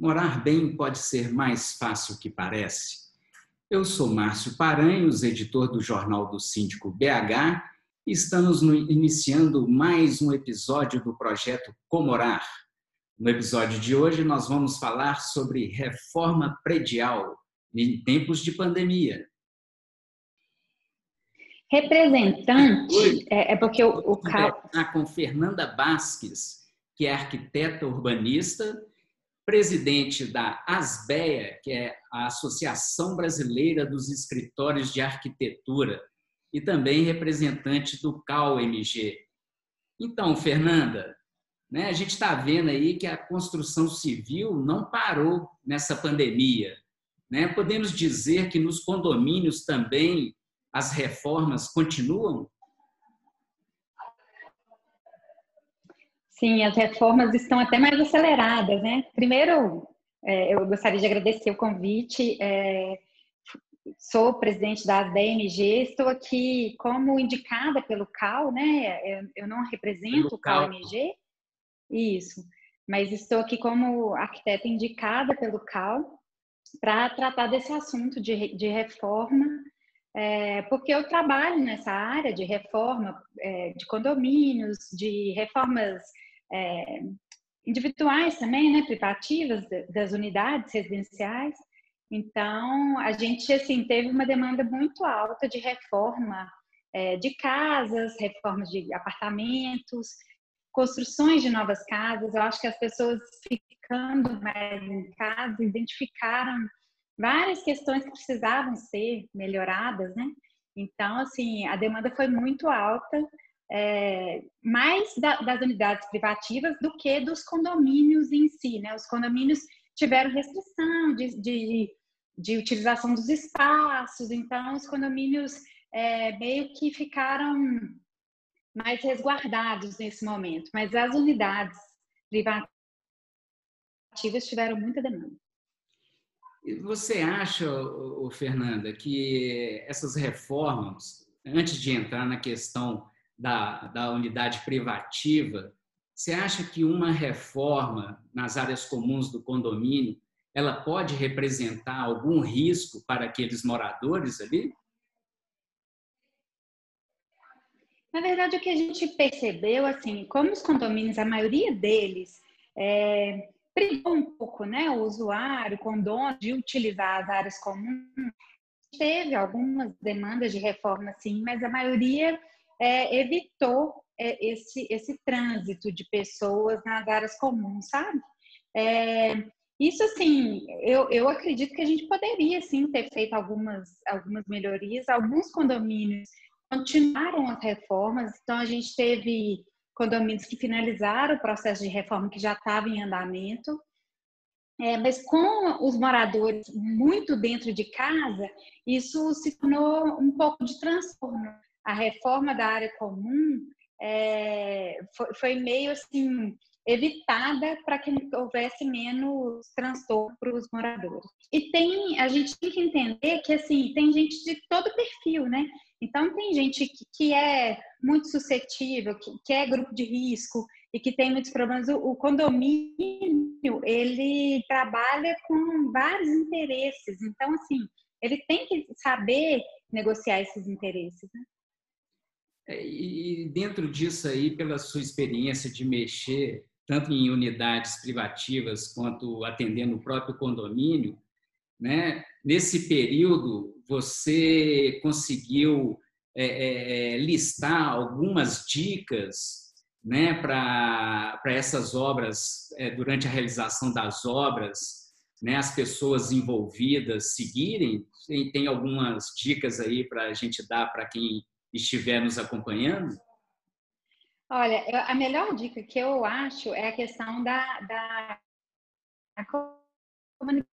Morar bem pode ser mais fácil que parece. Eu sou Márcio Paranhos, editor do Jornal do Síndico BH, e estamos iniciando mais um episódio do projeto Comorar. No episódio de hoje, nós vamos falar sobre reforma predial em tempos de pandemia. Representante, é, é porque o, o com Fernanda Basques, que é arquiteta urbanista presidente da ASBEA, que é a Associação Brasileira dos Escritórios de Arquitetura, e também representante do CAU-MG. Então, Fernanda, né, a gente está vendo aí que a construção civil não parou nessa pandemia. Né? Podemos dizer que nos condomínios também as reformas continuam? Sim, as reformas estão até mais aceleradas, né? Primeiro, é, eu gostaria de agradecer o convite. É, sou presidente da DMG, estou aqui como indicada pelo CAL, né? Eu, eu não represento o CAL-MG, isso, mas estou aqui como arquiteta indicada pelo CAL para tratar desse assunto de, de reforma, é, porque eu trabalho nessa área de reforma é, de condomínios, de reformas é, individuais também, né, privativas das unidades residenciais. Então, a gente assim teve uma demanda muito alta de reforma é, de casas, reformas de apartamentos, construções de novas casas. Eu acho que as pessoas ficando mais em casa identificaram várias questões que precisavam ser melhoradas, né? Então, assim, a demanda foi muito alta é, mais da, das unidades privativas do que dos condomínios em si. Né? Os condomínios tiveram restrição de, de, de utilização dos espaços, então os condomínios é, meio que ficaram mais resguardados nesse momento, mas as unidades privativas tiveram muita demanda. Você acha, Fernanda, que essas reformas, antes de entrar na questão da, da unidade privativa, você acha que uma reforma nas áreas comuns do condomínio ela pode representar algum risco para aqueles moradores ali? Na verdade, o que a gente percebeu, assim, como os condomínios, a maioria deles é, um pouco, né, o usuário, o condomínio, de utilizar as áreas comuns, teve algumas demandas de reforma, sim, mas a maioria é, evitou é, esse, esse trânsito de pessoas nas áreas comuns, sabe? É, isso, assim, eu, eu acredito que a gente poderia, sim, ter feito algumas, algumas melhorias. Alguns condomínios continuaram as reformas, então a gente teve condomínios que finalizaram o processo de reforma que já estava em andamento. É, mas com os moradores muito dentro de casa, isso se tornou um pouco de transtorno a reforma da área comum é, foi, foi, meio assim evitada para que houvesse menos transtorno para os moradores. E tem a gente tem que entender que assim tem gente de todo perfil, né? Então tem gente que, que é muito suscetível, que, que, é grupo de risco e que tem muitos problemas. O, o condomínio ele trabalha com vários interesses, então assim ele tem que saber negociar esses interesses. Né? É, e dentro disso aí, pela sua experiência de mexer tanto em unidades privativas quanto atendendo o próprio condomínio, né? Nesse período, você conseguiu é, é, é listar algumas dicas né, para essas obras, é, durante a realização das obras, né, as pessoas envolvidas seguirem? Tem, tem algumas dicas aí para a gente dar para quem estiver nos acompanhando? Olha, a melhor dica que eu acho é a questão da, da comunicação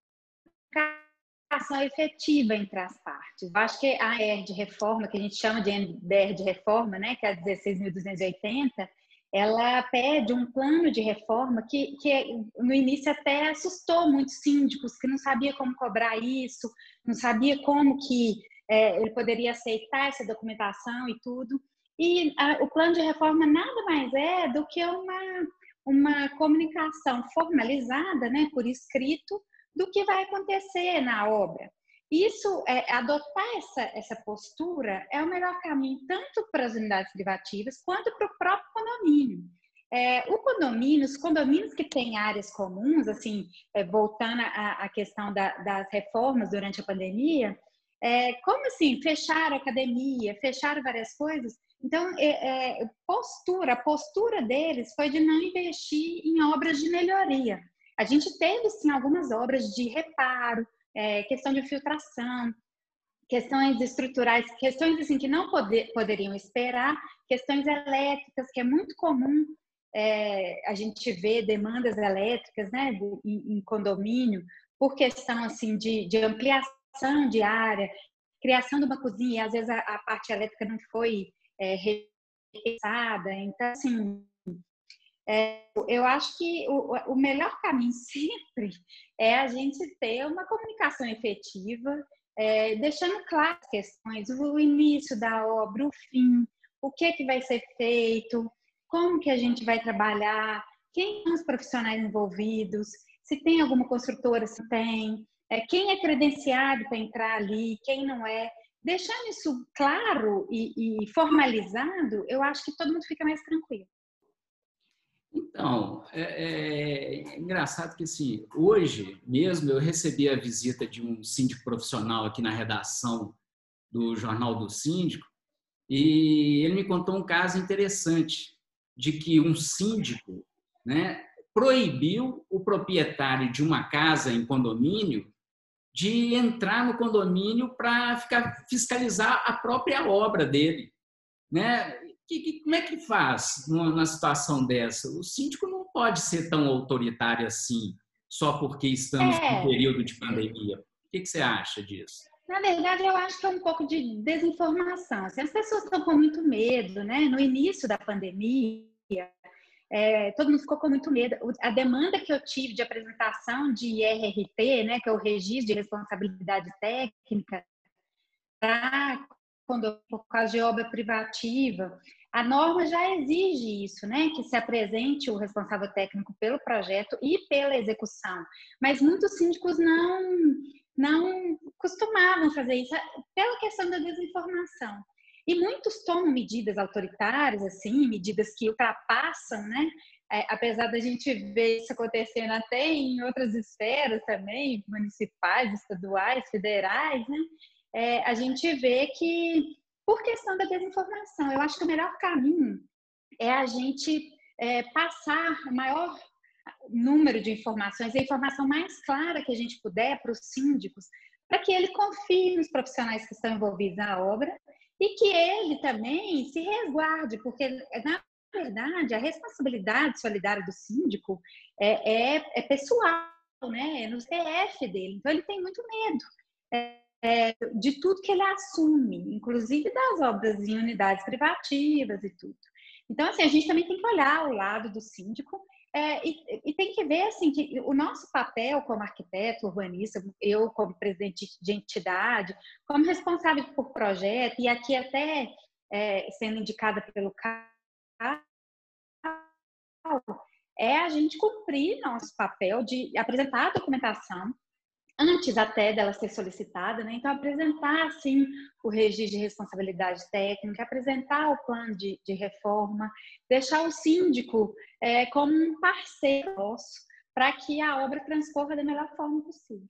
efetiva entre as partes. Eu acho que a AR de reforma, que a gente chama de NDR de reforma, né, que é a 16.280, ela pede um plano de reforma que, que no início até assustou muitos síndicos que não sabia como cobrar isso, não sabia como que é, ele poderia aceitar essa documentação e tudo. E a, o plano de reforma nada mais é do que uma, uma comunicação formalizada, né, por escrito, do que vai acontecer na obra. Isso, é, adotar essa, essa postura é o melhor caminho, tanto para as unidades privativas quanto para o próprio condomínio. É, o condomínio, os condomínios que têm áreas comuns, assim, é, voltando à, questão da, das reformas durante a pandemia, é, como assim, fecharam a academia, fecharam várias coisas. Então, é, é, postura, a postura deles foi de não investir em obras de melhoria. A gente teve, sim, algumas obras de reparo, é, questão de filtração, questões estruturais, questões assim que não poder, poderiam esperar, questões elétricas, que é muito comum é, a gente ver demandas elétricas né, em, em, condomínio, por questão assim de, de, ampliação de área, criação de uma cozinha, às vezes a, a parte elétrica não foi é, repensada. Então, assim, é, eu acho que o, o melhor caminho sempre é a gente ter uma comunicação efetiva, é, deixando claras as questões, o início da obra, o fim, o que, que vai ser feito, como que a gente vai trabalhar, quem são os profissionais envolvidos, se tem alguma construtora, se tem, é, quem é credenciado para entrar ali, quem não é. Deixando isso claro e, e formalizado, eu acho que todo mundo fica mais tranquilo. Então, é, é, é, engraçado que assim, hoje mesmo eu recebi a visita de um síndico profissional aqui na redação do Jornal do Síndico e ele me contou um caso interessante de que um síndico né, proibiu o proprietário de uma casa em condomínio de entrar no condomínio para ficar fiscalizar a própria obra dele, né? Que, que, como é que faz numa situação dessa? O síndico não pode ser tão autoritário assim, só porque estamos é. no período de pandemia. O que, que, você acha disso? Na verdade, eu acho que é um pouco de desinformação. Assim, as pessoas estão com muito medo, né? No início da pandemia, é, todo mundo ficou com muito medo. A demanda que eu tive de apresentação de IRRT, né, que é o Registro de Responsabilidade Técnica, quando, por causa de obra privativa, a norma já exige isso, né, que se apresente o responsável técnico pelo projeto e pela execução. Mas muitos síndicos não, não costumavam fazer isso pela questão da desinformação. E muitos tomam medidas autoritárias, assim, medidas que ultrapassam, né? É, apesar da gente ver isso acontecendo até em outras esferas também, municipais, estaduais, federais, né? É, a gente vê que, por questão da desinformação, eu acho que o melhor caminho é a gente é, passar o maior número de informações, a informação mais clara que a gente puder para os síndicos, para que ele confie nos profissionais que estão envolvidos na obra e que ele também se resguarde, porque, na verdade, a responsabilidade solidária do síndico é, é, é pessoal, né? é no CF dele. Então, ele tem muito medo é, é, de tudo que ele assume, inclusive das obras em unidades privativas e tudo. Então, assim, a gente também tem que olhar o lado do síndico é, e, e, tem que ver assim que o nosso papel como arquiteto, urbanista, eu como presidente de entidade, como responsável por projeto e aqui até é, sendo indicada pelo CAL, é a gente cumprir nosso papel de apresentar a documentação antes até dela ser solicitada, né? Então, apresentar, assim, o registro de responsabilidade técnica, apresentar o plano de, de reforma, deixar o síndico é, como um parceiro nosso para que a obra transcorra da melhor forma possível.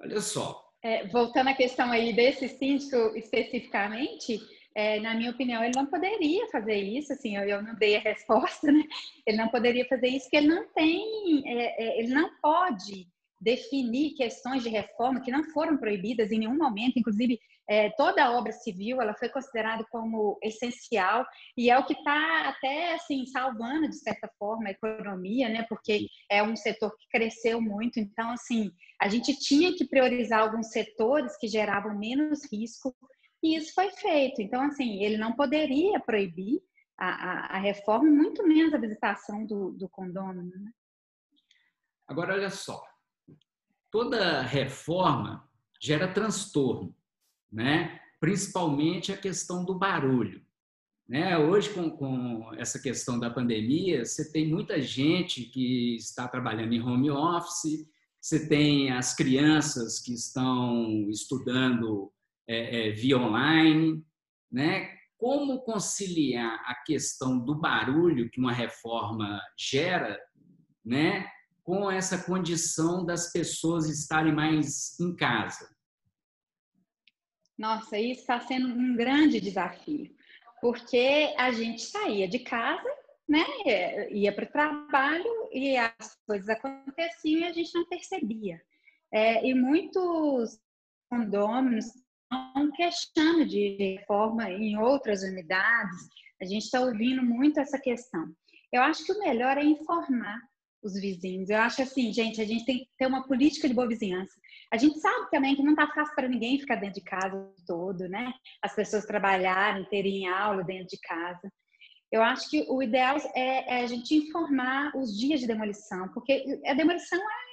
Olha só. É, voltando à questão aí desse síndico especificamente, é, na minha opinião, ele não poderia fazer isso, assim, eu, eu, não dei a resposta, né? Ele não poderia fazer isso porque ele não tem, é, é ele não pode definir questões de reforma que não foram proibidas em nenhum momento, inclusive é, toda a obra civil ela foi considerada como essencial e é o que está até assim salvando de certa forma a economia, né? Porque é um setor que cresceu muito, então assim a gente tinha que priorizar alguns setores que geravam menos risco e isso foi feito. Então assim ele não poderia proibir a, a, a reforma, muito menos a visitação do, do condômino. Né? Agora olha só, toda reforma gera transtorno, né? principalmente a questão do barulho. Né? Hoje, com, com essa questão da pandemia, você tem muita gente que está trabalhando em home office, você tem as crianças que estão estudando é, é, via online, né? Como conciliar a questão do barulho que uma reforma gera, né? Com essa condição das pessoas estarem mais em casa? Nossa, isso está sendo um grande desafio porque a gente saía de casa, né, ia para o trabalho e as coisas aconteciam e a gente não percebia. É, e muitos condôminos estão queixando de reforma em outras unidades. A gente está ouvindo muito essa questão. Eu acho que o melhor é informar os vizinhos. Eu acho assim, gente, a gente tem que ter uma política de boa vizinhança. A gente sabe também que não está fácil para ninguém ficar dentro de casa todo, né? As pessoas trabalharem, terem aula dentro de casa. Eu acho que o ideal é, é a gente informar os dias de demolição, porque a demolição é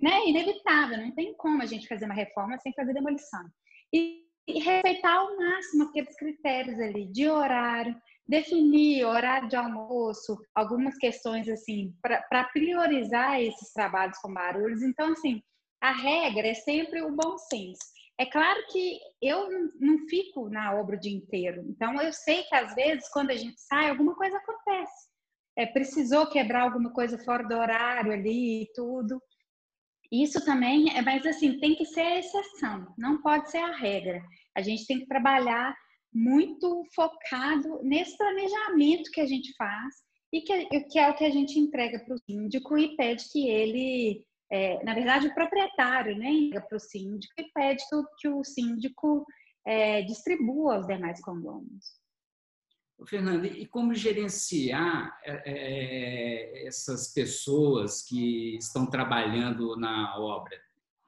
né, inevitável, não tem como a gente fazer uma reforma sem fazer demolição. E, e respeitar ao máximo aqueles critérios ali de horário, definir horário de almoço, algumas questões assim, para priorizar esses trabalhos com barulhos. Então, assim, a regra é sempre o bom senso. É claro que eu não fico na obra o dia inteiro, então eu sei que às vezes quando a gente sai, alguma coisa acontece. É, precisou quebrar alguma coisa fora do horário ali e tudo. Isso também é, mas assim, tem que ser a exceção, não pode ser a regra. A gente tem que trabalhar muito focado nesse planejamento que a gente faz e que, que é o que a gente entrega para o síndico e pede que ele, é, na verdade, o proprietário, né, entrega para o síndico e pede que, o síndico é, distribua aos demais condôminos. Fernando, e como gerenciar é, é, essas pessoas que estão trabalhando na obra?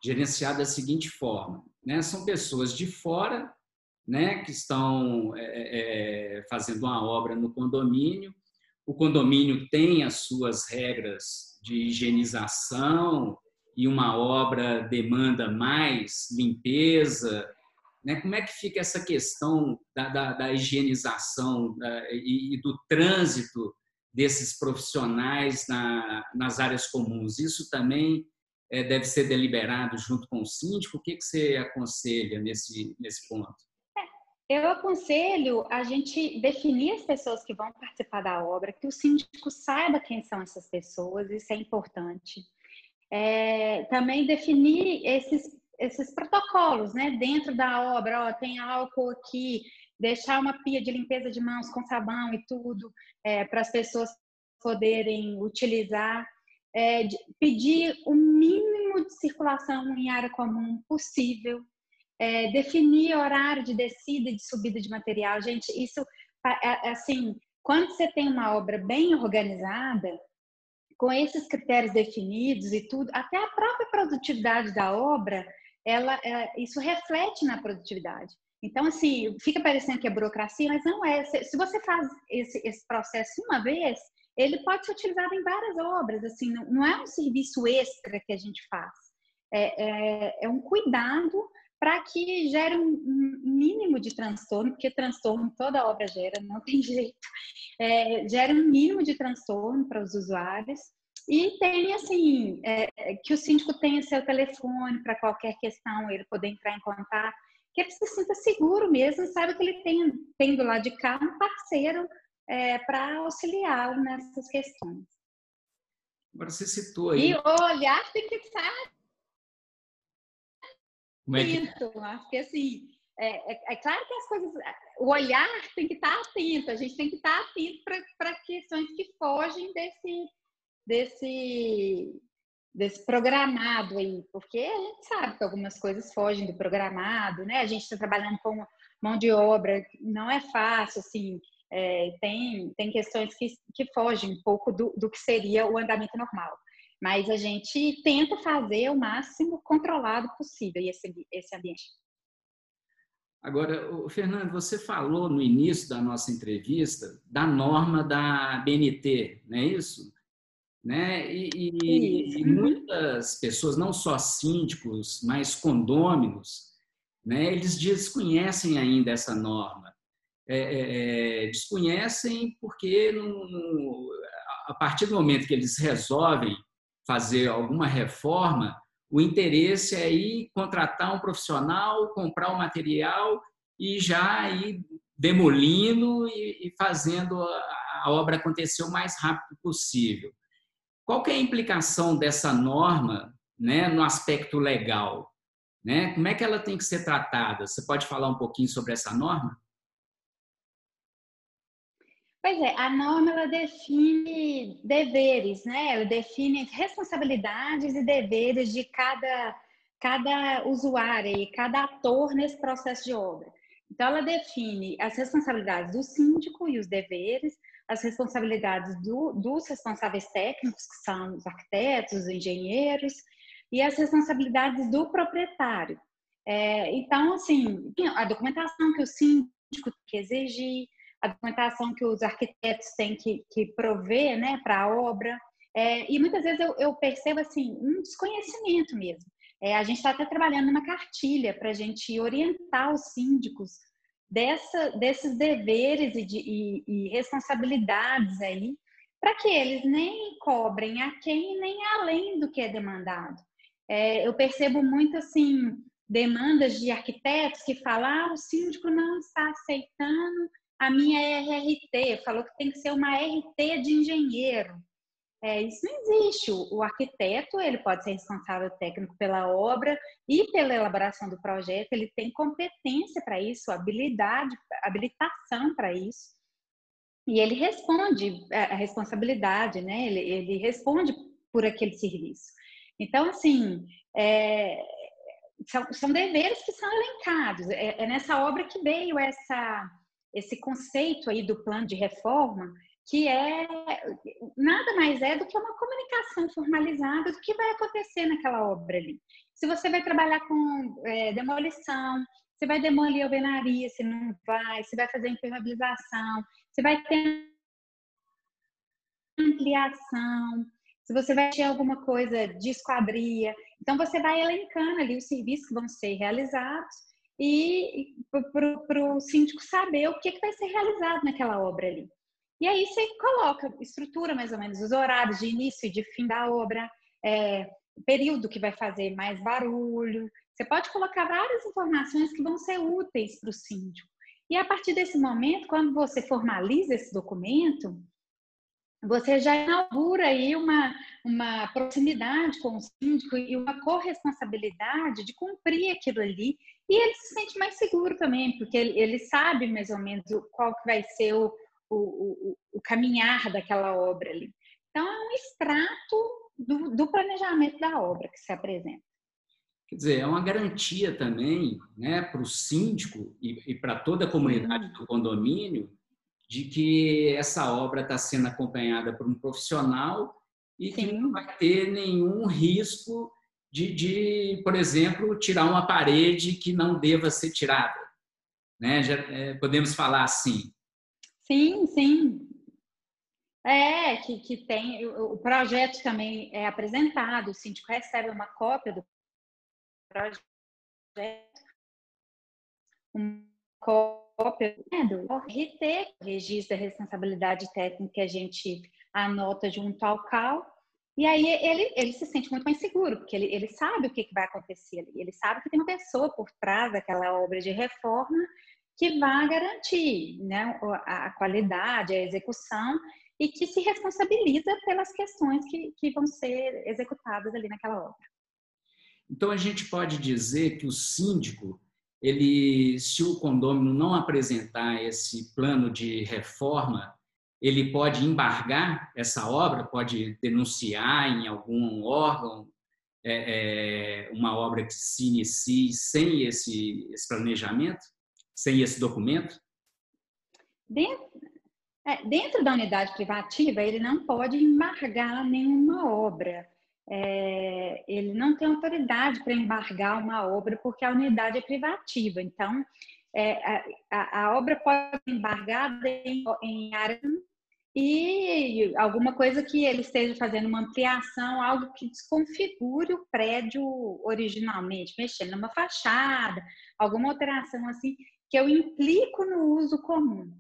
Gerenciar da seguinte forma: né? são pessoas de fora né, que estão é, é, fazendo uma obra no condomínio. O condomínio tem as suas regras de higienização e uma obra demanda mais limpeza. Né? Como é que fica essa questão da, da, da higienização da, e, e, do trânsito desses profissionais na, nas áreas comuns? Isso também é, deve ser deliberado junto com o síndico? O que, que você aconselha nesse, nesse ponto? Eu aconselho a gente definir as pessoas que vão participar da obra, que o síndico saiba quem são essas pessoas, isso é importante. É, também definir esses, esses protocolos, né? Dentro da obra, ó, tem álcool aqui, deixar uma pia de limpeza de mãos com sabão e tudo, é, para as pessoas poderem utilizar. É, pedir o mínimo de circulação em área comum possível, é, definir horário de descida e de subida de material. Gente, isso, é, é, assim, quando você tem uma obra bem organizada, com esses critérios definidos e tudo, até a própria produtividade da obra, ela, é, isso reflete na produtividade. Então, assim, fica parecendo que é burocracia, mas não é. Se você faz esse, esse processo uma vez, ele pode ser utilizado em várias obras. Assim, não, não é um serviço extra que a gente faz. É, é, é um cuidado para que gere um mínimo de transtorno, porque transtorno toda obra gera, não tem jeito, é, gere um mínimo de transtorno para os usuários e tem assim é, que o síndico tenha seu telefone para qualquer questão ele poder entrar em contato, que ele se sinta seguro mesmo, sabe que ele tem, tem do lado de cá um parceiro é, para auxiliá-lo nessas questões. Agora você citou aí. E olhar tem que estar como é que... Acho que assim, é, é, é, claro que as coisas, o olhar tem que estar atento, a gente tem que estar atento para questões que fogem desse, desse, desse programado aí, porque a gente sabe que algumas coisas fogem do programado, né? A gente está trabalhando com mão de obra, não é fácil, assim, é, tem, tem questões que, que fogem um pouco do, do que seria o andamento normal mas a gente tenta fazer o máximo controlado possível esse, esse ambiente. Agora, Fernando, você falou no início da nossa entrevista da norma da BNT, não é isso? Né? E, e, e muitas pessoas, não só síndicos, mas condôminos, né, eles desconhecem ainda essa norma. é, é, é desconhecem porque no, no, a partir do momento que eles resolvem fazer alguma reforma, o interesse é ir contratar um profissional, comprar o um material e já ir demolindo e, fazendo a, obra acontecer o mais rápido possível. Qual é a implicação dessa norma né, no aspecto legal? Né? Como é que ela tem que ser tratada? Você pode falar um pouquinho sobre essa norma? Pois é, a norma ela define deveres, né? Ela define responsabilidades e deveres de cada, cada usuário e cada ator nesse processo de obra. Então, ela define as responsabilidades do síndico e os deveres, as responsabilidades do, dos responsáveis técnicos, que são os arquitetos, os engenheiros, e as responsabilidades do proprietário. É, então, assim, a documentação que o síndico tem que exigir, a documentação que os arquitetos têm que, que prover né, para a obra. É, e muitas vezes eu, eu, percebo assim, um desconhecimento mesmo. É, a gente está até trabalhando numa cartilha para a gente orientar os síndicos dessa, desses deveres e, de, e, e responsabilidades aí, para que eles nem cobrem a quem nem além do que é demandado. É, eu percebo muito assim demandas de arquitetos que falam ah, o síndico não está aceitando a minha RRT, falou que tem que ser uma RT de engenheiro. É, isso não existe. O, arquiteto ele pode ser responsável técnico pela obra e pela elaboração do projeto. Ele tem competência para isso, habilidade, habilitação para isso. E ele responde a responsabilidade, né? Ele, ele responde por aquele serviço. Então, assim, é, são, são, deveres que são elencados. É, é nessa obra que veio essa esse conceito aí do plano de reforma, que é nada mais é do que uma comunicação formalizada do que vai acontecer naquela obra ali. Se você vai trabalhar com é, demolição, você vai demolir alvenaria, se não vai, se vai fazer impermeabilização, se vai ter ampliação, se você vai ter alguma coisa de esquadria. Então, você vai elencando ali os serviços que vão ser realizados e para o síndico saber o que, que vai ser realizado naquela obra ali. E aí você coloca, estrutura mais ou menos os horários de início e de fim da obra, é, período que vai fazer mais barulho. Você pode colocar várias informações que vão ser úteis para o síndico. E a partir desse momento, quando você formaliza esse documento, você já inaugura aí uma, uma proximidade com o síndico e uma corresponsabilidade de cumprir aquilo ali. E ele se sente mais seguro também, porque ele, ele sabe mais ou menos qual que vai ser o, o, o, o caminhar daquela obra ali. Então, é um extrato do, do planejamento da obra que se apresenta. Quer dizer, é uma garantia também né, para o síndico e, e para toda a comunidade do condomínio de que essa obra está sendo acompanhada por um profissional e que não vai ter nenhum risco de, de, por exemplo, tirar uma parede que não deva ser tirada. Né? Já, é, podemos falar assim. Sim, sim. É, que, que tem. O projeto também é apresentado, o síndico recebe uma cópia do projeto, uma cópia né, do RT, registro da responsabilidade técnica que a gente anota junto ao CAL. E aí ele, ele se sente muito mais seguro, porque ele, ele sabe o que, que vai acontecer ali. Ele sabe que tem uma pessoa por trás daquela obra de reforma que vai garantir né, a, a qualidade, a execução e que se responsabiliza pelas questões que, que vão ser executadas ali naquela obra. Então a gente pode dizer que o síndico ele, se o condômino não apresentar esse plano de reforma, ele pode embargar essa obra, pode denunciar em algum órgão é, é, uma obra que se inicie sem esse, esse planejamento, sem esse documento? Dentro, é, dentro da unidade privativa, ele não pode embargar nenhuma obra é, ele não tem autoridade para embargar uma obra porque a unidade é privativa. Então, é, a, a, obra pode ser embargada em, em área e alguma coisa que ele esteja fazendo uma ampliação, algo que desconfigure o prédio originalmente, mexendo numa fachada, alguma alteração assim que eu implico no uso comum.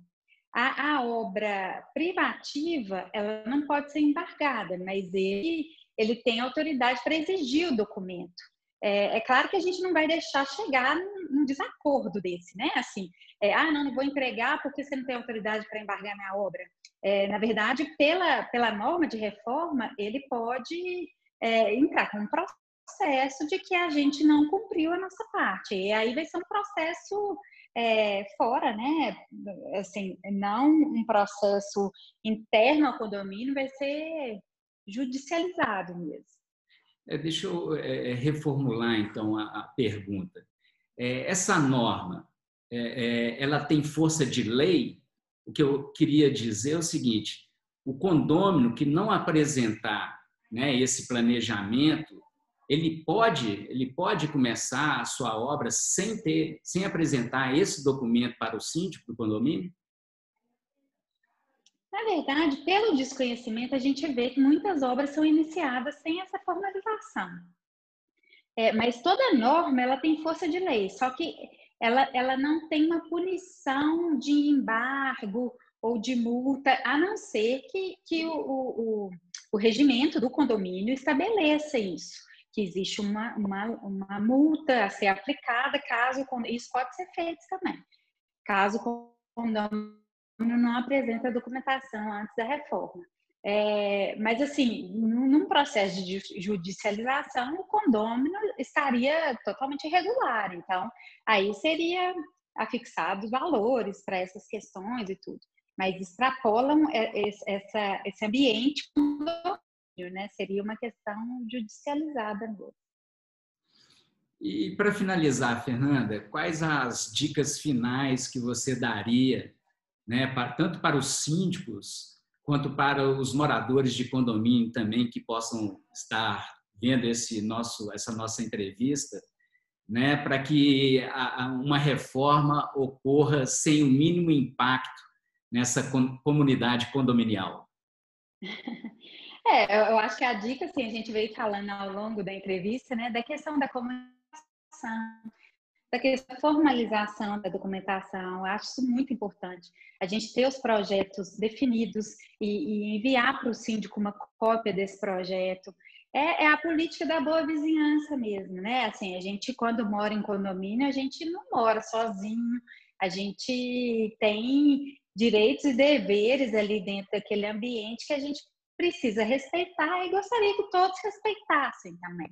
A, a obra privativa, ela não pode ser embargada, mas ele, ele tem autoridade para exigir o documento. É, é, claro que a gente não vai deixar chegar num, num desacordo desse, né? Assim, é, ah, não, não vou entregar porque você não tem autoridade para embargar minha obra. É, na verdade, pela, pela norma de reforma, ele pode é, entrar com um processo de que a gente não cumpriu a nossa parte. E aí vai ser um processo é, fora, né? Assim, não um processo interno ao condomínio, vai ser judicializado mesmo. É, deixa eu é, é reformular então a, a pergunta. É, essa norma, é, ela tem força de lei? O que eu queria dizer é o seguinte: o condômino que não apresentar né, esse planejamento ele pode, ele pode começar a sua obra sem ter, sem apresentar esse documento para o síndico do condomínio? Na verdade, pelo desconhecimento, a gente vê que muitas obras são iniciadas sem essa formalização. É, mas toda norma ela tem força de lei, só que ela, ela não tem uma punição de embargo ou de multa, a não ser que, que o, o, o regimento do condomínio estabeleça isso que existe uma, uma, uma multa a ser aplicada caso isso pode ser feito também, caso o condomínio não apresenta documentação antes da reforma. É, mas, assim, num processo de judicialização, o condômino estaria totalmente irregular. Então, aí seria afixados valores para essas questões e tudo. Mas extrapolam essa, esse ambiente né? Seria uma questão judicializada. E para finalizar, Fernanda, quais as dicas finais que você daria, né, para, tanto para os síndicos quanto para os moradores de condomínio também que possam estar vendo esse nosso, essa nossa entrevista, né, para que a, a uma reforma ocorra sem o mínimo impacto nessa comunidade condominial? É, eu acho que a dica, assim, a gente veio falando ao longo da entrevista, né, da questão da comunicação, da questão da formalização da documentação, eu acho isso muito importante. A gente ter os projetos definidos e, e enviar para o síndico uma cópia desse projeto. É, é, a política da boa vizinhança mesmo, né? Assim, a gente, quando mora em condomínio, a gente não mora sozinho, a gente tem direitos e deveres ali dentro daquele ambiente que a gente precisa respeitar e gostaria que todos respeitassem também.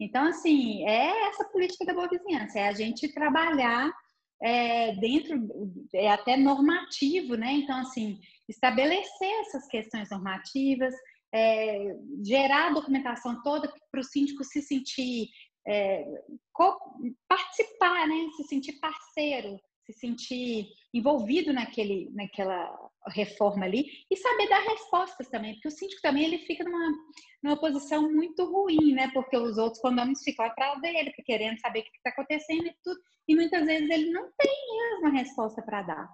Então, assim, é essa política da boa vizinhança, é a gente trabalhar é, dentro, é até normativo, né? Então, assim, estabelecer essas questões normativas, é, gerar a documentação toda para o síndico se sentir, é, participar, né? Se sentir parceiro se sentir envolvido naquele, naquela reforma ali e saber dar respostas também, porque o síndico também ele fica numa, numa posição muito ruim, né? Porque os outros condomínios ficam atrás dele, querendo saber o que está acontecendo e tudo, e muitas vezes ele não tem mesmo a resposta para dar.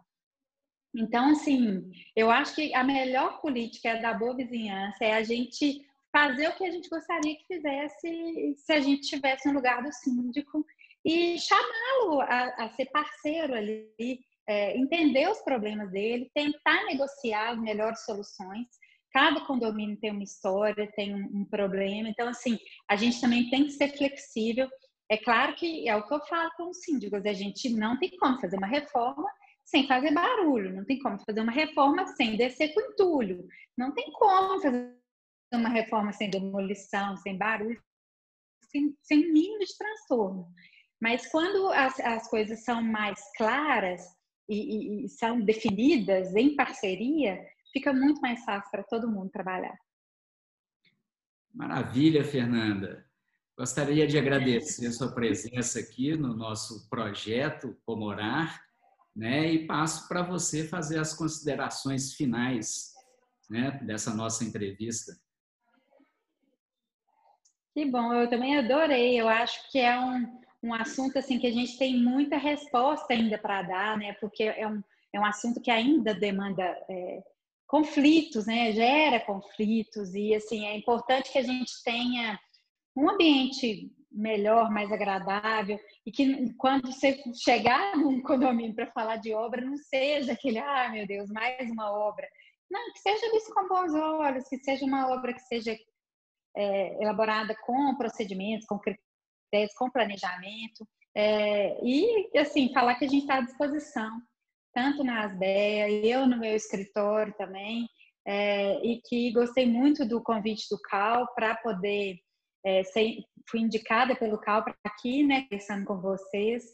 Então, assim, eu acho que a melhor política da boa vizinhança é a gente fazer o que a gente gostaria que fizesse se a gente estivesse no lugar do síndico e chamá-lo a, a, ser parceiro ali, é, entender os problemas dele, tentar negociar as melhores soluções. Cada condomínio tem uma história, tem um, um problema, então, assim, a gente também tem que ser flexível. É claro que é o que eu falo com os síndicos, a gente não tem como fazer uma reforma sem fazer barulho, não tem como fazer uma reforma sem descer com entulho, não tem como fazer uma reforma sem demolição, sem barulho, sem, sem mínimo de transtorno. Mas quando as, as coisas são mais claras e, e, e são definidas em parceria, fica muito mais fácil para todo mundo trabalhar. Maravilha, Fernanda. Gostaria de agradecer a sua presença aqui no nosso projeto Comorar, né? E passo para você fazer as considerações finais, né, dessa nossa entrevista. Que bom, eu também adorei. Eu acho que é um, um assunto assim que a gente tem muita resposta ainda para dar, né? Porque é um, é um assunto que ainda demanda é, conflitos, né? Gera conflitos e assim é importante que a gente tenha um ambiente melhor, mais agradável, e que quando você chegar num condomínio para falar de obra, não seja aquele, ah, meu Deus, mais uma obra. Não, que seja visto com bons olhos, que seja uma obra que seja é, elaborada com procedimentos, com critérios, com planejamento, é, e, assim, falar que a gente está à disposição, tanto na Asbeia, eu no meu escritório também, é, e que gostei muito do convite do Cal para poder é, ser, fui indicada pelo Cal para aqui, né, conversando com vocês,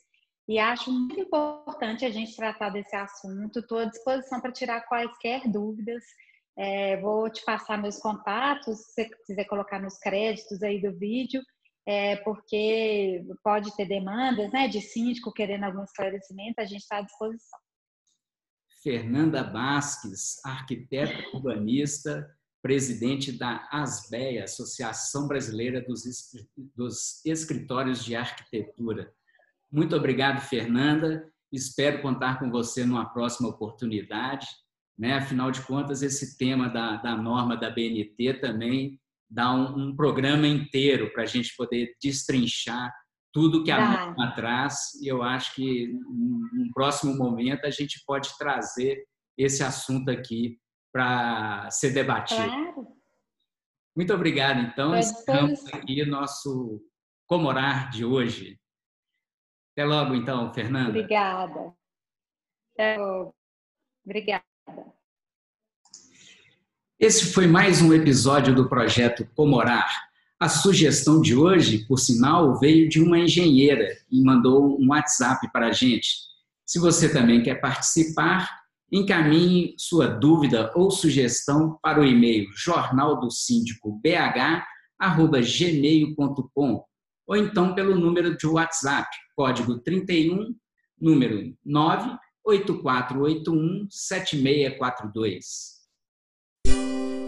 e acho muito importante a gente tratar desse assunto. Estou à disposição para tirar quaisquer dúvidas. É, vou te passar meus contatos, se você quiser colocar nos créditos aí do vídeo, é, porque pode ter demandas né, de síndico querendo algum esclarecimento, a gente está à disposição. Fernanda Basques, arquiteta urbanista, presidente da ASBEA, Associação Brasileira dos, dos Escritórios de Arquitetura. Muito obrigado, Fernanda. Espero contar com você numa próxima oportunidade. Né? Afinal de contas, esse tema da, da norma da BNT também dá um, um programa inteiro para a gente poder destrinchar tudo que a tá. norma traz. E eu acho que, num próximo momento, a gente pode trazer esse assunto aqui para ser debatido. Claro. Muito obrigado, então. Estamos aqui nosso Comorar de hoje. Até logo, então, Fernanda. Obrigada. Até logo. Obrigada. Esse foi mais um episódio do projeto Comorar. A sugestão de hoje, por sinal, veio de uma engenheira e mandou um WhatsApp para a gente. Se você também quer participar, encaminhe sua dúvida ou sugestão para o e-mail jornaldosíndicobh@gmail.com ou então pelo número de WhatsApp, código 31, número 98481 7642.